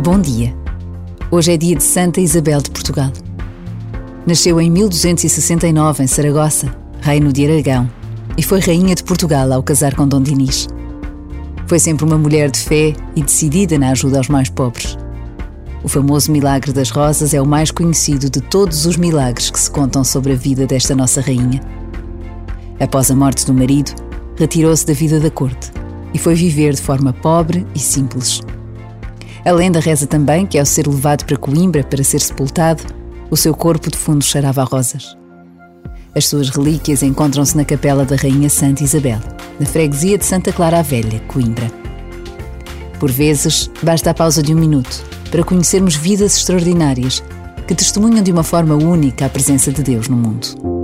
Bom dia. Hoje é dia de Santa Isabel de Portugal. Nasceu em 1269 em Saragossa, reino de Aragão, e foi rainha de Portugal ao casar com Dom Dinis. Foi sempre uma mulher de fé e decidida na ajuda aos mais pobres. O famoso milagre das rosas é o mais conhecido de todos os milagres que se contam sobre a vida desta nossa rainha. Após a morte do marido, retirou-se da vida da corte e foi viver de forma pobre e simples. A lenda reza também que, ao ser levado para Coimbra para ser sepultado, o seu corpo de fundo cheirava a rosas. As suas relíquias encontram-se na capela da Rainha Santa Isabel, na freguesia de Santa Clara a Velha, Coimbra. Por vezes, basta a pausa de um minuto para conhecermos vidas extraordinárias que testemunham de uma forma única a presença de Deus no mundo.